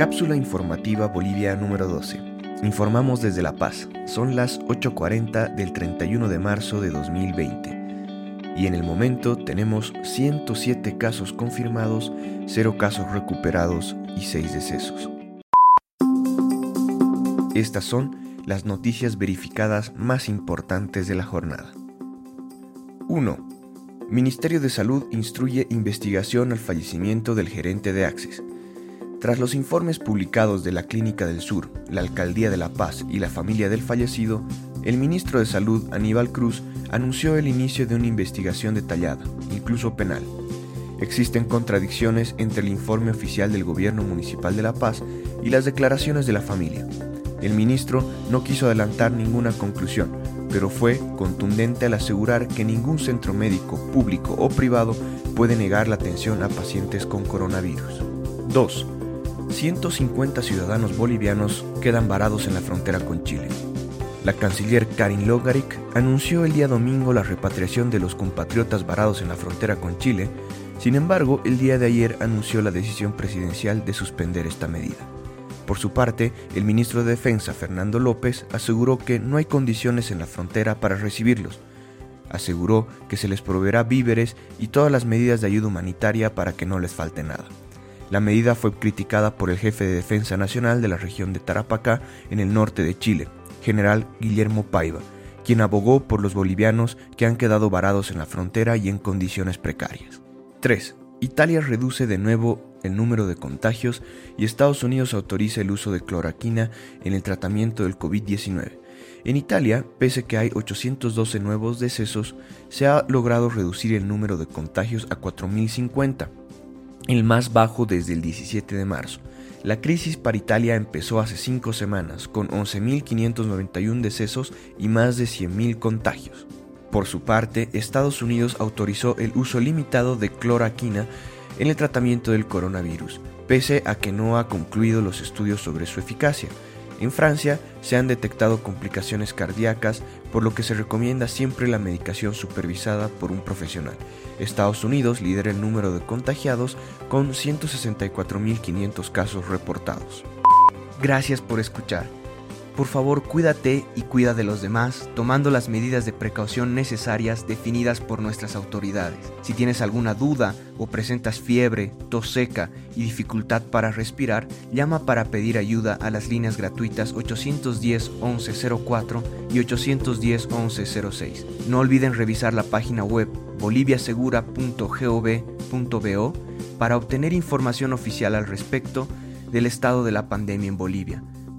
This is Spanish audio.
Cápsula informativa Bolivia número 12. Informamos desde La Paz. Son las 8.40 del 31 de marzo de 2020. Y en el momento tenemos 107 casos confirmados, 0 casos recuperados y 6 decesos. Estas son las noticias verificadas más importantes de la jornada. 1. Ministerio de Salud instruye investigación al fallecimiento del gerente de Access. Tras los informes publicados de la Clínica del Sur, la Alcaldía de La Paz y la familia del fallecido, el ministro de Salud, Aníbal Cruz, anunció el inicio de una investigación detallada, incluso penal. Existen contradicciones entre el informe oficial del gobierno municipal de La Paz y las declaraciones de la familia. El ministro no quiso adelantar ninguna conclusión, pero fue contundente al asegurar que ningún centro médico, público o privado puede negar la atención a pacientes con coronavirus. 2. 150 ciudadanos bolivianos quedan varados en la frontera con Chile. La canciller Karin Logaric anunció el día domingo la repatriación de los compatriotas varados en la frontera con Chile, sin embargo, el día de ayer anunció la decisión presidencial de suspender esta medida. Por su parte, el ministro de Defensa, Fernando López, aseguró que no hay condiciones en la frontera para recibirlos. Aseguró que se les proveerá víveres y todas las medidas de ayuda humanitaria para que no les falte nada. La medida fue criticada por el jefe de Defensa Nacional de la región de Tarapacá, en el norte de Chile, general Guillermo Paiva, quien abogó por los bolivianos que han quedado varados en la frontera y en condiciones precarias. 3. Italia reduce de nuevo el número de contagios y Estados Unidos autoriza el uso de cloraquina en el tratamiento del COVID-19. En Italia, pese que hay 812 nuevos decesos, se ha logrado reducir el número de contagios a 4.050 el más bajo desde el 17 de marzo. La crisis para Italia empezó hace cinco semanas, con 11.591 decesos y más de 100.000 contagios. Por su parte, Estados Unidos autorizó el uso limitado de cloraquina en el tratamiento del coronavirus, pese a que no ha concluido los estudios sobre su eficacia. En Francia se han detectado complicaciones cardíacas, por lo que se recomienda siempre la medicación supervisada por un profesional. Estados Unidos lidera el número de contagiados con 164.500 casos reportados. Gracias por escuchar. Por favor, cuídate y cuida de los demás, tomando las medidas de precaución necesarias definidas por nuestras autoridades. Si tienes alguna duda o presentas fiebre, tos seca y dificultad para respirar, llama para pedir ayuda a las líneas gratuitas 810 1104 y 810 1106. No olviden revisar la página web boliviasegura.gov.bo para obtener información oficial al respecto del estado de la pandemia en Bolivia